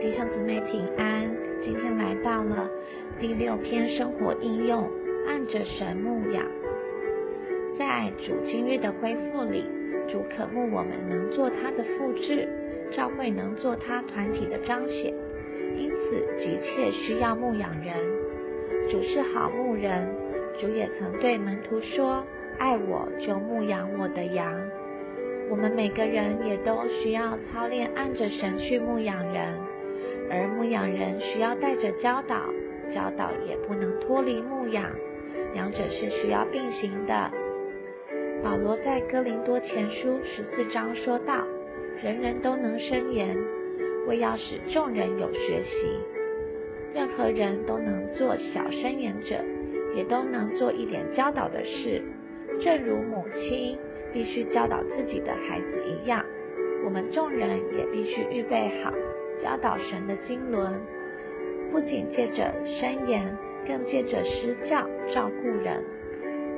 弟兄姊妹平安，今天来到了第六篇生活应用，按着神牧养。在主今日的恢复里，主渴慕我们能做他的复制，教会能做他团体的彰显，因此急切需要牧养人。主是好牧人，主也曾对门徒说：“爱我就牧养我的羊。”我们每个人也都需要操练按着神去牧养人，而牧养人需要带着教导，教导也不能脱离牧养，两者是需要并行的。保罗在哥林多前书十四章说道：“人人都能申言，为要使众人有学习。任何人都能做小申言者，也都能做一点教导的事，正如母亲。”必须教导自己的孩子一样，我们众人也必须预备好教导神的经纶，不仅借着申言，更借着施教照顾人。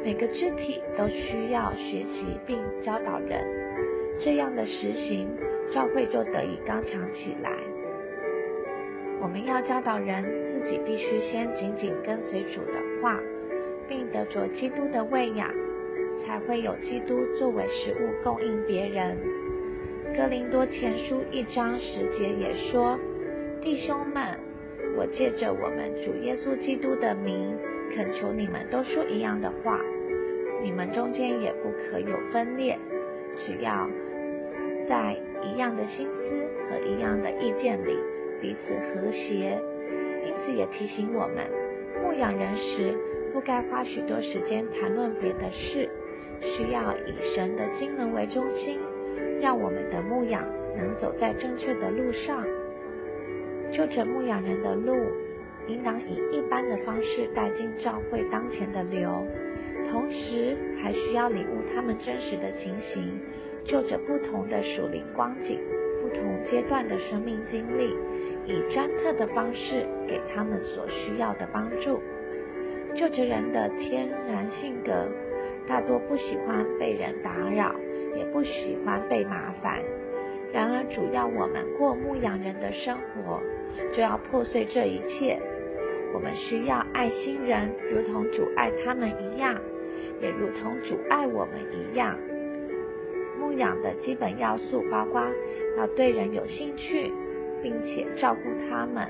每个肢体都需要学习并教导人，这样的实行，教会就得以刚强起来。我们要教导人，自己必须先紧紧跟随主的话，并得着基督的喂养。才会有基督作为食物供应别人。哥林多前书一章十节也说：“弟兄们，我借着我们主耶稣基督的名，恳求你们都说一样的话。你们中间也不可有分裂，只要在一样的心思和一样的意见里彼此和谐。因此也提醒我们，牧养人时不该花许多时间谈论别的事。”需要以神的经纶为中心，让我们的牧养能走在正确的路上。就着牧养人的路，应当以一般的方式带进教会当前的流，同时还需要领悟他们真实的情形，就着不同的属灵光景、不同阶段的生命经历，以专特的方式给他们所需要的帮助。就着人的天然性格。大多不喜欢被人打扰，也不喜欢被麻烦。然而，主要我们过牧羊人的生活，就要破碎这一切。我们需要爱心人，如同主爱他们一样，也如同主爱我们一样。牧养的基本要素包括要对人有兴趣，并且照顾他们，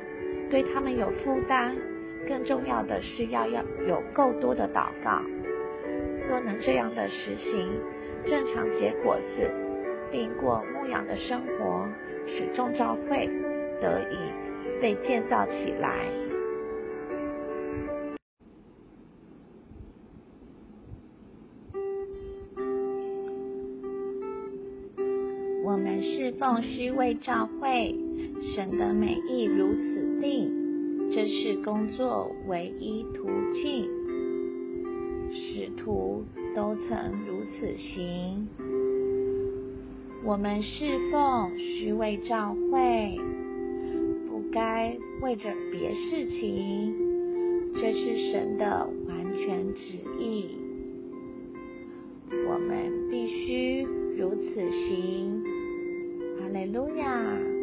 对他们有负担。更重要的是要要有够多的祷告。若能这样的实行，正常结果子，并过牧养的生活，使众教会得以被建造起来。我们侍奉虚位教会，神的美意如此定，这是工作唯一途径。使徒都曾如此行。我们侍奉虚位教会，不该为着别事情，这是神的完全旨意。我们必须如此行。哈利路亚。